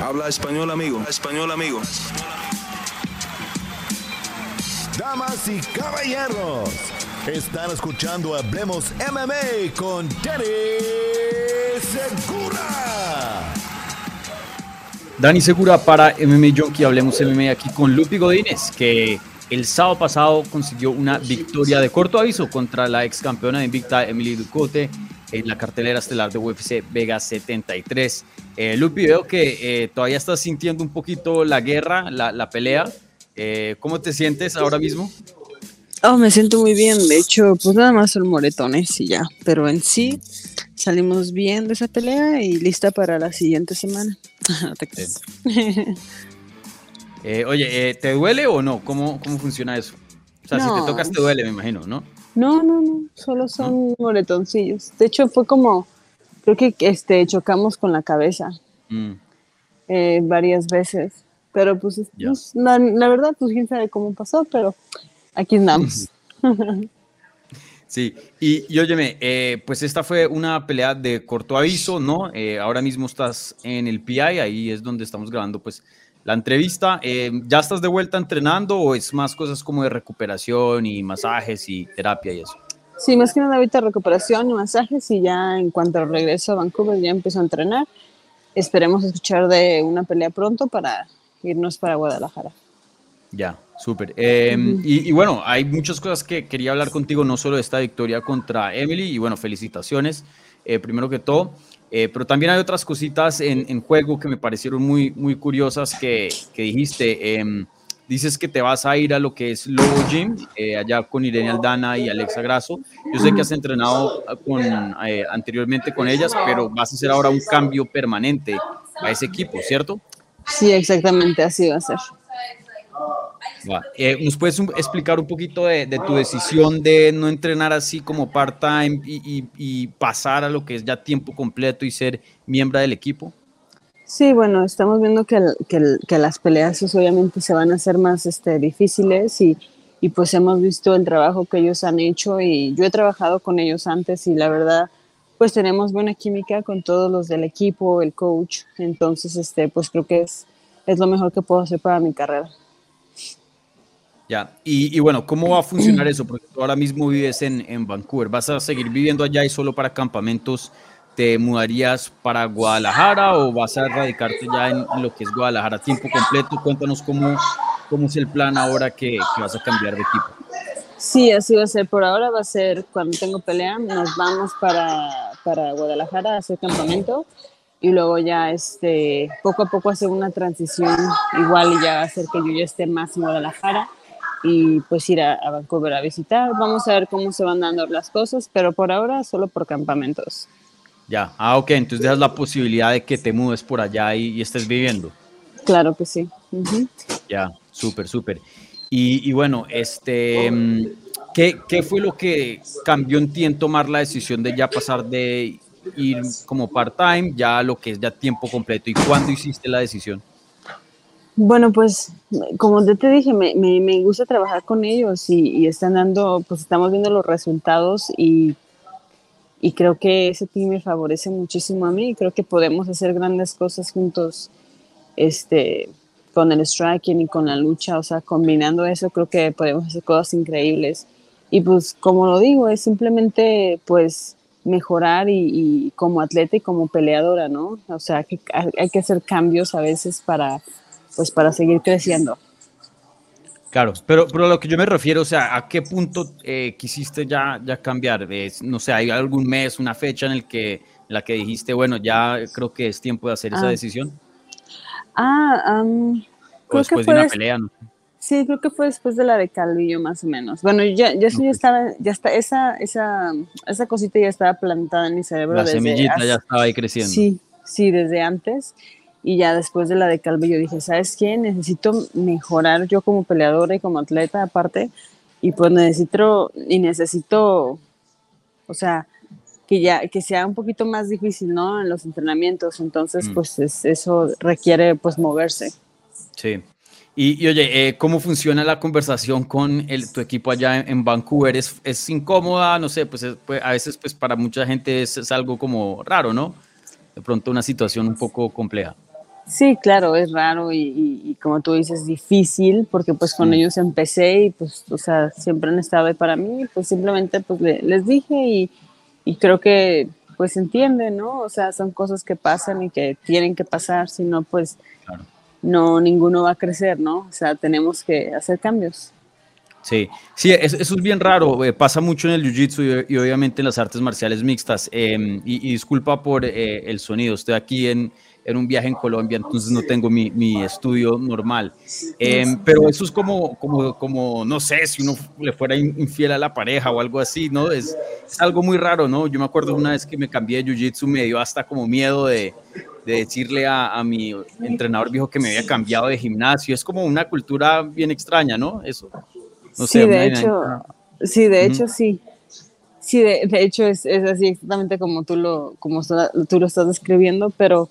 Habla español, amigo. Español, amigo. Damas y caballeros, están escuchando Hablemos MMA con Dani Segura. Dani Segura para MMA Junkie, Hablemos MMA aquí con Lupi Godínez, que el sábado pasado consiguió una victoria de corto aviso contra la ex campeona de Invicta Emily Ducote en la cartelera estelar de UFC Vega 73. Eh, Lupi, veo que eh, todavía estás sintiendo un poquito la guerra, la, pelea. Eh, ¿Cómo te sientes ahora mismo? Oh, me siento muy bien. De hecho, pues nada más son moretones y ya. Pero en sí, salimos bien de esa pelea y lista para la siguiente semana. oye, ¿te duele o no? ¿Cómo, cómo funciona eso? O sea, si te tocas te duele, me imagino, ¿no? No, no, no, solo son moretoncillos. De hecho, fue como, creo que este, chocamos con la cabeza mm. eh, varias veces. Pero pues, pues la, verdad, pues quién sabe cómo pasó, pero aquí andamos. Sí, y, y óyeme, eh, pues esta fue una pelea de corto aviso, ¿no? Eh, ahora mismo estás en el PI, ahí es donde estamos grabando, pues la entrevista. Eh, ¿Ya estás de vuelta entrenando o es más cosas como de recuperación y masajes y terapia y eso? Sí, más que nada ahorita recuperación y masajes y ya en cuanto regreso a Vancouver ya empiezo a entrenar. Esperemos escuchar de una pelea pronto para irnos para Guadalajara. Ya, súper. Em, y, y, bueno, hay muchas cosas que quería hablar contigo, no solo de esta victoria contra Emily, y bueno, felicitaciones, eh, primero que todo. Eh, pero también hay otras cositas en, en, juego que me parecieron muy, muy curiosas que, que dijiste. Dices que te vas a ir a lo que es Lobo Gym, eh, allá con Irene Aldana y Alexa Grasso. Yo sé que has entrenado con, eh, anteriormente con ellas, pero vas a hacer ahora un cambio permanente a ese equipo, ¿cierto? Sí, exactamente, así va a ser. Eh, ¿Nos puedes explicar un poquito de, tu decisión de no entrenar así como part-time y, pasar a lo que es ya tiempo completo y ser miembro del equipo? Sí, bueno, estamos viendo que, que, las peleas pues, obviamente se van a hacer más este, difíciles y, y pues hemos visto el trabajo que ellos han hecho y yo he trabajado con ellos antes y la verdad pues tenemos buena química con todos los del equipo, el coach, entonces este pues creo que es, es lo mejor que puedo hacer para mi carrera. Ya, y, bueno, ¿cómo va a funcionar eso? Porque tú ahora mismo vives en, en, Vancouver, ¿vas a seguir viviendo allá y solo para campamentos te mudarías para Guadalajara o vas a radicarte ya en, lo que es Guadalajara a tiempo completo? Cuéntanos cómo, cómo es el plan ahora que, vas a cambiar de equipo. Sí, así va a ser. Por ahora va a ser cuando tengo pelea, nos vamos para, para Guadalajara a hacer campamento y luego ya este, poco a poco hacer una transición igual y ya hacer que yo ya esté más en Guadalajara y pues ir a, Vancouver a visitar. Vamos a ver cómo se van dando las cosas, pero por ahora solo por campamentos. Ya, ah, ok, entonces dejas la posibilidad de que te mudes por allá y, estés viviendo. Claro que sí. Ya, súper, súper. Y, y, bueno, este, mm, ¿qué, ¿qué fue lo que cambió en ti en tomar la decisión de ya pasar de ir como part-time ya a lo que es ya tiempo completo? ¿Y cuándo hiciste la decisión? Bueno, pues como yo te dije, me, me, gusta trabajar con ellos y, están dando, pues estamos viendo los resultados y, y creo que ese team me favorece muchísimo a mí. Creo que podemos hacer grandes cosas juntos este, con el striking y con la lucha, o sea, combinando eso creo que podemos hacer cosas increíbles. Y pues como lo digo, es simplemente pues mejorar y, como atleta y como peleadora, ¿no? O sea, que hay que hacer cambios a veces para pues para seguir creciendo. Claro, pero, pero a lo que yo me refiero, o sea, ¿a qué punto eh, quisiste ya, ya cambiar? no sé, ¿hay algún mes, una fecha en, el que, en la que dijiste, bueno, ya creo que es tiempo de hacer esa ah. decisión? Ah, um, o después de una pelea, ¿no? Sí, creo que fue después de la de Calvillo, más o menos. Bueno, ya, ya, ya estaba, ya está, esa, esa, esa cosita ya estaba plantada en mi cerebro. La semillita ya estaba ahí creciendo. Sí, sí, desde antes. Y ya después de la de Calvo yo dije, ¿sabes qué? Necesito mejorar yo como peleadora y como atleta aparte. Y pues necesito, y necesito, o sea, que ya, que sea un poquito más difícil, ¿no? En los entrenamientos. Entonces, mm. pues eso requiere pues moverse. Sí. Y, oye, eh, ¿cómo funciona la conversación con el, tu equipo allá en, Vancouver? ¿Es, ¿Es, incómoda? No sé, pues, pues, a veces pues para mucha gente es, es algo como raro, ¿no? De pronto una situación un poco compleja. Sí, claro, es raro y, como tú dices, difícil, porque pues con ellos empecé y pues, o sea, siempre han estado ahí para mí, pues simplemente pues les dije y, y creo que pues entienden, ¿no? O sea, son cosas que pasan y que tienen que pasar, si no, pues no, ninguno va a crecer, ¿no? O sea, tenemos que hacer cambios. Sí, sí, eso, es bien raro, eh, pasa mucho en el Jiu-Jitsu y, obviamente en las artes marciales mixtas. Em, y, disculpa por eh, el sonido, estoy aquí en, en, un viaje en Colombia, entonces no tengo mi, mi estudio normal. Em, pero eso es como, como, como, no sé, si uno le fuera infiel a la pareja o algo así, ¿no? Es, es algo muy raro, ¿no? Yo me acuerdo una vez que me cambié de Jiu-Jitsu, me dio hasta como miedo de, de decirle a, a, mi entrenador viejo que me había cambiado de gimnasio. Es como una cultura bien extraña, ¿no? Eso sí, de hecho, sí, de hecho, sí. Sí, de, hecho es, así exactamente como tú lo, como tú lo estás describiendo, pero,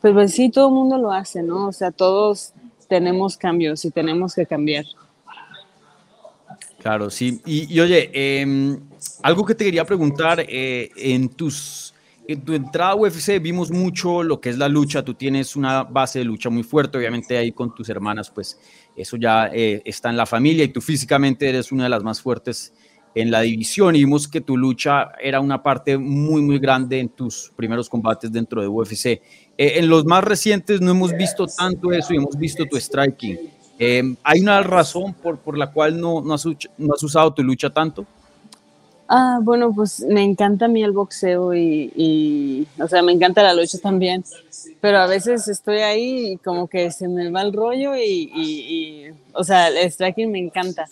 pero pues sí, todo el mundo lo hace, ¿no? O sea, todos tenemos cambios y tenemos que cambiar. Claro, sí. Y, oye, em, algo que te quería preguntar, eh, en tus en tu entrada a UFC vimos mucho lo que es la lucha, tú tienes una base de lucha muy fuerte, obviamente ahí con tus hermanas, pues eso ya eh, está en la familia y tú físicamente eres una de las más fuertes en la división y vimos que tu lucha era una parte muy, muy grande en tus primeros combates dentro de UFC. Eh, en los más recientes no hemos visto tanto eso y hemos visto tu striking. Eh, ¿Hay una razón por, por la cual no, no, has, no has usado tu lucha tanto? Ah, bueno, pues me encanta a mí el boxeo y, o sea, me encanta la lucha también, pero a veces estoy ahí y como que se me va el rollo y, o sea, el striking me encanta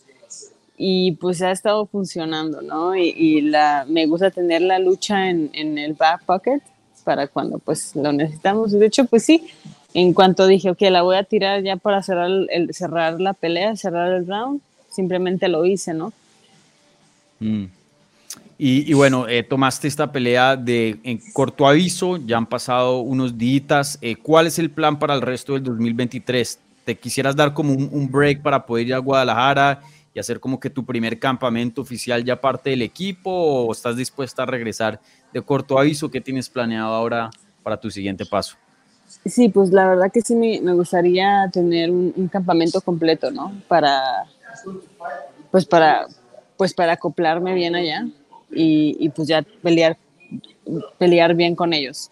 y pues ha estado funcionando, ¿no? Y, la, me gusta tener la lucha en, en, el back pocket para cuando pues lo necesitamos. De hecho, pues sí, en cuanto dije, ok, la voy a tirar ya para cerrar, el, cerrar la pelea, cerrar el round, simplemente lo hice, ¿no? Mm. Y, bueno, eh, tomaste esta pelea de en corto aviso, ya han pasado unos días. Eh, ¿Cuál es el plan para el resto del 2023? ¿Te quisieras dar como un, break para poder ir a Guadalajara y hacer como que tu primer campamento oficial ya parte del equipo o estás dispuesta a regresar de corto aviso? ¿Qué tienes planeado ahora para tu siguiente paso? Sí, pues la verdad que sí me, me gustaría tener un, campamento completo, ¿no? Para, pues para, pues para acoplarme bien allá y, pues ya pelear, pelear bien con ellos.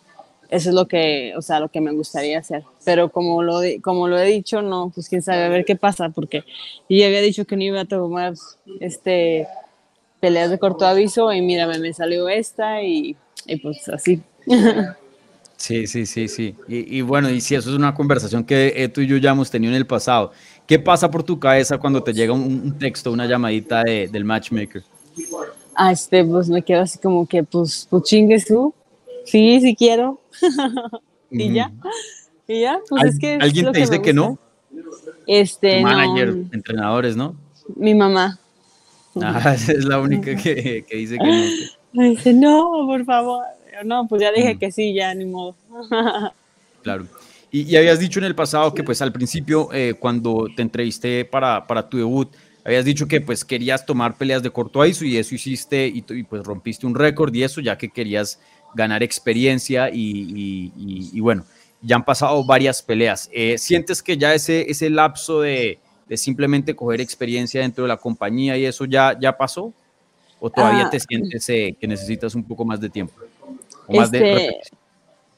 Eso es lo que, o sea, lo que me gustaría hacer. Pero como lo, como lo he dicho, no, pues quién sabe, a ver qué pasa, porque yo había dicho que no iba a tomar este, peleas de corto aviso y mira, me salió esta y, y pues así. Sí, sí, sí, sí. Y, y, bueno, y si eso es una conversación que tú y yo ya hemos tenido en el pasado, ¿qué pasa por tu cabeza cuando te llega un, texto, una llamadita de, del matchmaker? Ah, este, pues me quedo así como que, pues, pues chingues tú. Sí, sí quiero. y ya. Y ya, pues es que. ¿Alguien te dice que, no? Este. manager, entrenadores, ¿no? Mi mamá. Ah, es la única que, que dice que no. Me dice, no, por favor. No, pues ya dije que sí, ya, ni modo. claro. Y, y, habías dicho en el pasado que, pues, al principio, eh, cuando te entrevisté para, para tu debut, habías dicho que pues querías tomar peleas de corto aviso y eso hiciste y, pues rompiste un récord y eso ya que querías ganar experiencia y, bueno, ya han pasado varias peleas. Eh, ¿Sientes que ya ese, ese lapso de, simplemente coger experiencia dentro de la compañía y eso ya, ya pasó? ¿O todavía ah, te sientes eh, que necesitas un poco más de tiempo? O más de este,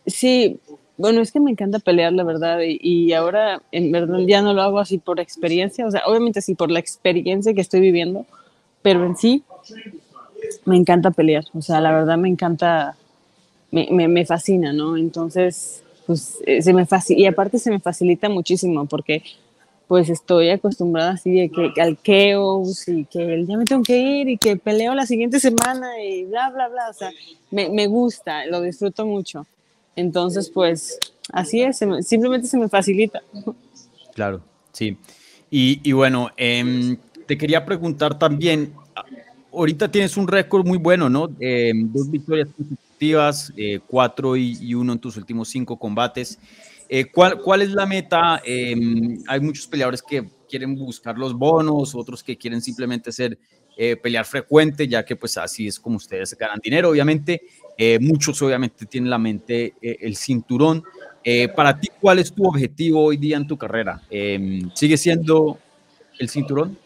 sí, bueno, es que me encanta pelear, la verdad, y, ahora en verdad ya no lo hago así por experiencia, o sea, obviamente sí por la experiencia que estoy viviendo, pero en sí me encanta pelear, o sea, la verdad me encanta, me, me, fascina, ¿no? Entonces, pues eh, se me facilita, y aparte se me facilita muchísimo porque pues estoy acostumbrada así de que al y que ya me tengo que ir y que peleo la siguiente semana y bla, bla, bla, o sea, me, me gusta, lo disfruto mucho. Entonces, pues así es, simplemente se me facilita. Claro, sí. Y, bueno, em, te quería preguntar también, ahorita tienes un récord muy bueno, ¿no? Em, dos victorias consecutivas, eh, cuatro y, uno en tus últimos cinco combates. Eh, ¿cuál, ¿Cuál es la meta? Em, hay muchos peleadores que quieren buscar los bonos, otros que quieren simplemente ser eh, pelear frecuente, ya que pues así es como ustedes ganan dinero, obviamente. Eh, muchos obviamente tienen la mente eh, el cinturón. Para ti, ¿cuál es tu objetivo hoy día en tu carrera? Em, ¿Sigue siendo el cinturón?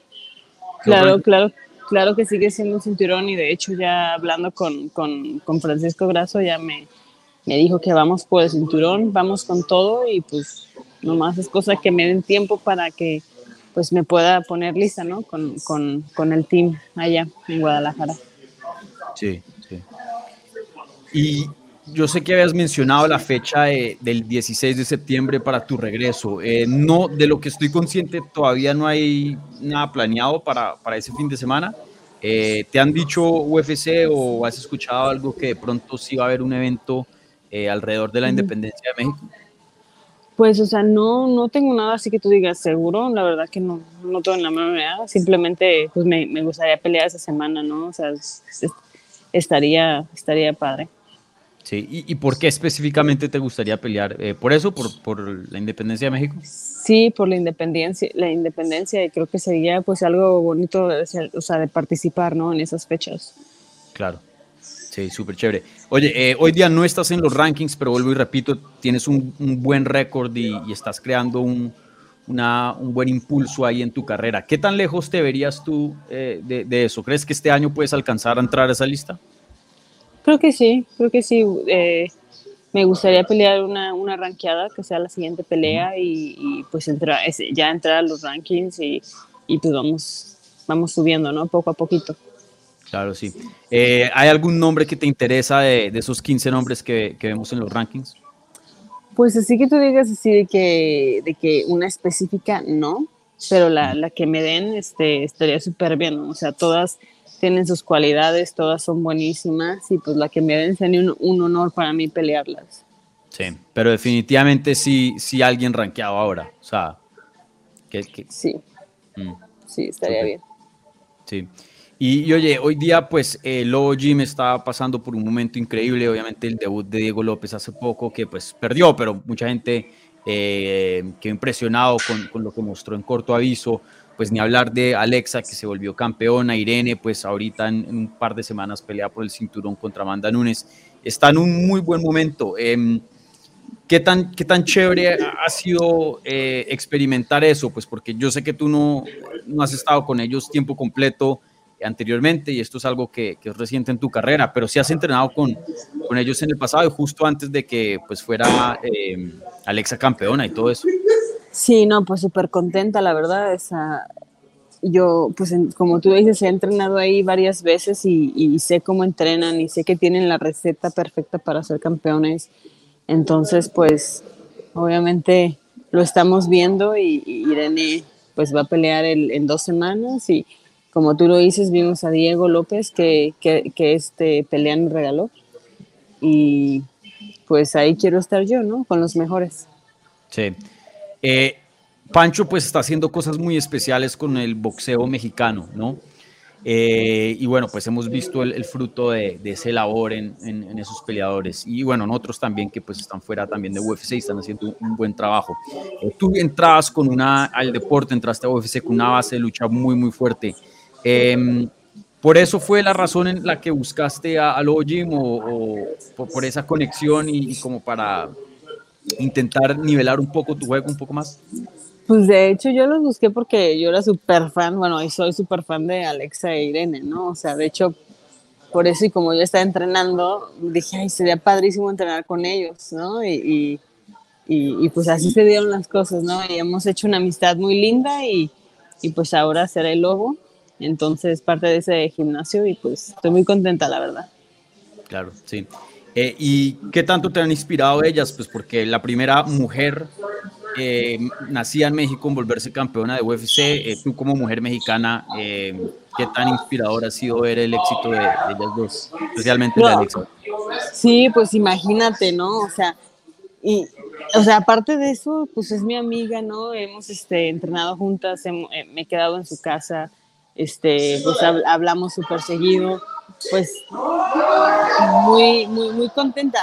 Claro, claro, claro que sigue siendo un cinturón y de hecho ya hablando con, con, con Francisco Grasso ya me, me dijo que vamos por el cinturón, vamos con todo y pues nomás es cosa que me den tiempo para que pues me pueda poner lista, ¿no? Con, con, con el team allá en Guadalajara. Sí, sí. Y yo sé que habías mencionado la fecha del 16 de septiembre para tu regreso. Eh, no, de lo que estoy consciente, todavía no hay nada planeado para, para ese fin de semana. Eh, ¿Te han dicho UFC o has escuchado algo que de pronto sí va a haber un evento eh, alrededor de la independencia de México? Pues, o sea, no, no tengo nada así que tú digas seguro. La verdad que no, no tengo la menor idea. Simplemente, pues me, me, gustaría pelear esa semana, ¿no? O sea, estaría, estaría padre. Sí, ¿Y, ¿Y, por qué específicamente te gustaría pelear? Eh, ¿Por eso? Por, ¿Por la independencia de México? Sí, por la independencia, la independencia y creo que sería pues algo bonito, o sea, de participar, ¿no? En esas fechas. Claro. Sí, súper chévere. Oye, eh, hoy día no estás en los rankings, pero vuelvo y repito, tienes un, un buen récord y, y, estás creando un, una, un, buen impulso ahí en tu carrera. ¿Qué tan lejos te verías tú eh, de, de, eso? ¿Crees que este año puedes alcanzar a entrar a esa lista? Creo que sí, creo que sí. Eh, me gustaría pelear una, una ranqueada, que sea la siguiente pelea y, y pues entrar, ya entrar a los rankings y, y pues vamos, vamos subiendo, ¿no? Poco a poquito. Claro, sí. Eh, ¿Hay algún nombre que te interesa de, de esos 15 nombres que, que, vemos en los rankings? Pues así que tú digas así de que, de que una específica no, pero la, la que me den este, estaría súper bien, ¿no? o sea, todas tienen sus cualidades, todas son buenísimas y pues la que me den sería un, un honor para mí pelearlas. Sí, pero definitivamente sí, sí alguien rankeado ahora, o sea, que... que... Sí, mm. sí, estaría Super. bien. Sí. Y, y, oye, hoy día pues eh, Lobo Jim está pasando por un momento increíble, obviamente el debut de Diego López hace poco que pues perdió, pero mucha gente eh, quedó impresionado con, con, lo que mostró en corto aviso, pues ni hablar de Alexa que se volvió campeona, Irene pues ahorita en, un par de semanas pelea por el cinturón contra Amanda Nunes, está en un muy buen momento. Eh, ¿Qué tan, ¿Qué tan chévere ha sido eh, experimentar eso? Pues porque yo sé que tú no, no has estado con ellos tiempo completo, anteriormente y esto es algo que, es reciente en tu carrera, pero si has entrenado con, con ellos en el pasado y justo antes de que pues fuera eh, Alexa campeona y todo eso. Sí, no, pues súper contenta, la verdad. Esa, yo, pues como tú dices, he entrenado ahí varias veces y, sé cómo entrenan y sé que tienen la receta perfecta para ser campeones. Entonces, pues obviamente lo estamos viendo y, Irene pues va a pelear el, en dos semanas y como tú lo dices, vimos a Diego López que, que, que este pelea me regaló. Y pues ahí quiero estar yo, ¿no? Con los mejores. Sí. Eh, Pancho pues está haciendo cosas muy especiales con el boxeo mexicano, ¿no? Eh, y bueno, pues hemos visto el, fruto de, de, ese labor en, esos peleadores. Y bueno, en otros también que pues están fuera también de UFC y están haciendo un buen trabajo. Eh, tú entrabas con una, al deporte, entraste a UFC con una base de lucha muy, muy fuerte. Eh, ¿Por eso fue la razón en la que buscaste a, a o, por, esa conexión y, como para intentar nivelar un poco tu juego un poco más? Pues de hecho yo los busqué porque yo era súper fan, bueno, y soy súper fan de Alexa e Irene, ¿no? O sea, de hecho, por eso y como yo estaba entrenando, dije, ay, sería padrísimo entrenar con ellos, ¿no? Y, y, y pues así se dieron las cosas, ¿no? Y hemos hecho una amistad muy linda y, y pues ahora será el lobo entonces, parte de ese gimnasio y pues estoy muy contenta, la verdad. Claro, sí. Eh, ¿Y qué tanto te han inspirado ellas? Pues porque la primera mujer eh, nacida en México en volverse campeona de UFC, eh, tú como mujer mexicana, eh, ¿qué tan inspirador ha sido ver el éxito de, de ellas dos, especialmente no. de Alexa? Sí, pues imagínate, ¿no? O sea, y, o sea, aparte de eso, pues es mi amiga, ¿no? Hemos este, entrenado juntas, he, me he quedado en su casa, este, pues hablamos súper seguido, pues muy, muy, muy contenta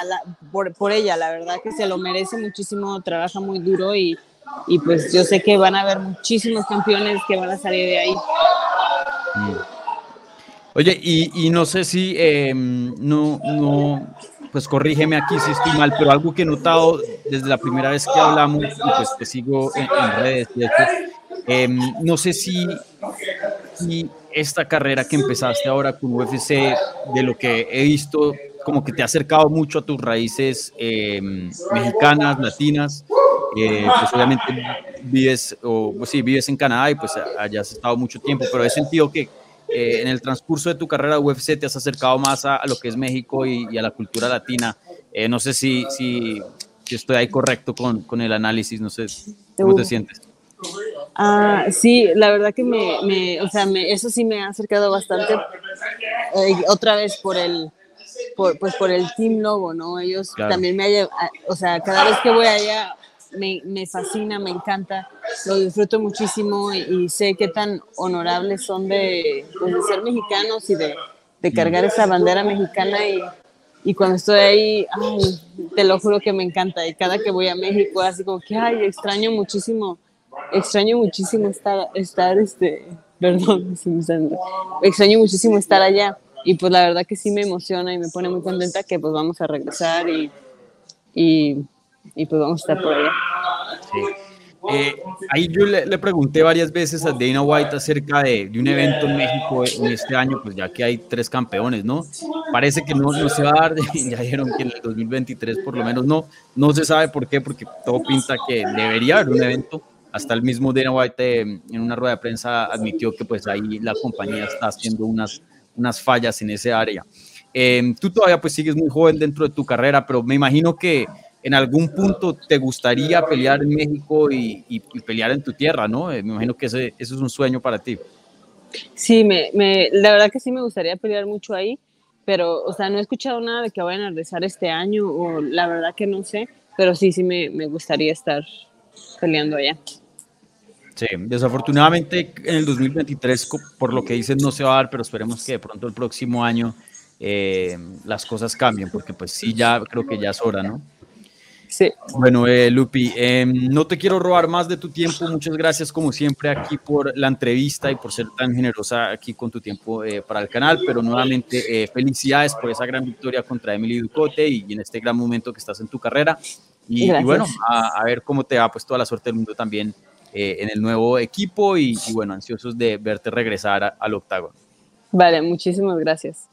por, por, ella, la verdad que se lo merece muchísimo, trabaja muy duro y, y, pues yo sé que van a haber muchísimos campeones que van a salir de ahí. Mm. Oye, y, y, no sé si eh, no, no, pues corrígeme aquí si estoy mal, pero algo que he notado desde la primera vez que hablamos, y pues te sigo en, redes, em, no sé si esta carrera que empezaste ahora con UFC, de lo que he visto, como que te ha acercado mucho a tus raíces em, mexicanas, latinas. Eh, pues obviamente vives, o pues sí, vives en Canadá y pues allá has estado mucho tiempo, pero he sentido que eh, en el transcurso de tu carrera UFC te has acercado más a, lo que es México y, a la cultura latina. Eh, no sé si, si, estoy ahí correcto con, con, el análisis, no sé cómo te sientes. Ah, sí, la verdad que me, me o sea, me, eso sí me ha acercado bastante, otra vez por el, por, pues por el Team Lobo, ¿no? Ellos también me, o sea, cada vez que voy allá me, me, fascina, me encanta, lo disfruto muchísimo y, sé qué tan honorables son de, pues, de ser mexicanos y de, de, cargar esa bandera mexicana y, y cuando estoy ahí, ay, te lo juro que me encanta y cada que voy a México así como que, ay, extraño muchísimo, extraño muchísimo estar, estar este, perdón, extraño muchísimo estar allá y pues la verdad que sí me emociona y me pone muy contenta que pues vamos a regresar y, y y pues vamos a estar por allá. Eh, ahí yo le, pregunté varias veces a Dana White acerca de, de, un evento en México en este año, pues ya que hay tres campeones, ¿no? Parece que no, no se va a dar, ya dijeron que en el 2023 por lo menos no, no se sabe por qué, porque todo pinta que debería haber un evento. Hasta el mismo Dana White eh, en una rueda de prensa admitió que pues ahí la compañía está haciendo unas, unas fallas en ese área. Eh, tú todavía pues sigues muy joven dentro de tu carrera, pero me imagino que en algún punto te gustaría pelear en México y, pelear en tu tierra, ¿no? Eh, me imagino que ese, eso es un sueño para ti. Sí, me, me, la verdad que sí me gustaría pelear mucho ahí, pero, o sea, no he escuchado nada de que vayan a regresar este año, o la verdad que no sé, pero sí, sí me, me gustaría estar peleando allá. Sí, desafortunadamente en el 2023, por lo que dicen, no se va a dar, pero esperemos que de pronto el próximo año eh, las cosas cambien, porque pues sí, ya creo que ya es hora, ¿no? Sí. Bueno, eh, Lupi, em, no te quiero robar más de tu tiempo. Muchas gracias, como siempre, aquí por la entrevista y por ser tan generosa aquí con tu tiempo eh, para el canal. Pero nuevamente, eh, felicidades por esa gran victoria contra Emily Ducote y, en este gran momento que estás en tu carrera. Y, bueno, a, ver cómo te va, pues toda la suerte del mundo también en el nuevo equipo y, bueno, ansiosos de verte regresar al octágono. Vale, muchísimas gracias.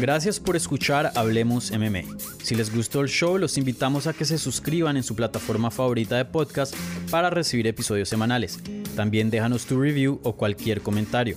Gracias por escuchar Hablemos MMA. Si les gustó el show, los invitamos a que se suscriban en su plataforma favorita de podcast para recibir episodios semanales. También déjanos tu review o cualquier comentario.